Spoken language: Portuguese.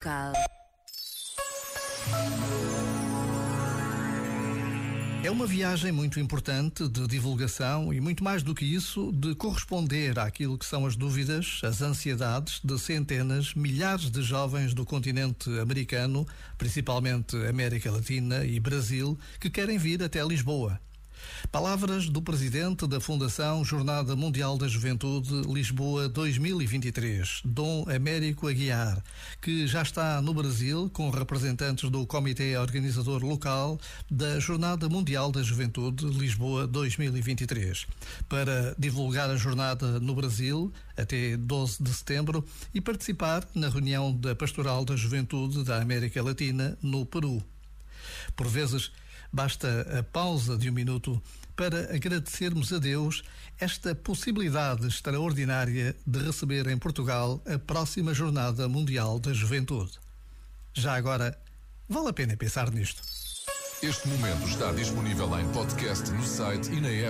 Cal. É uma viagem muito importante de divulgação e, muito mais do que isso, de corresponder àquilo que são as dúvidas, as ansiedades de centenas, milhares de jovens do continente americano, principalmente América Latina e Brasil, que querem vir até Lisboa. Palavras do presidente da Fundação Jornada Mundial da Juventude Lisboa 2023, Dom Américo Aguiar, que já está no Brasil com representantes do Comitê Organizador Local da Jornada Mundial da Juventude Lisboa 2023, para divulgar a jornada no Brasil até 12 de setembro e participar na reunião da Pastoral da Juventude da América Latina no Peru. Por vezes, Basta a pausa de um minuto para agradecermos a Deus esta possibilidade extraordinária de receber em Portugal a próxima Jornada Mundial da Juventude. Já agora, vale a pena pensar nisto. Este momento está disponível em podcast no site e na app.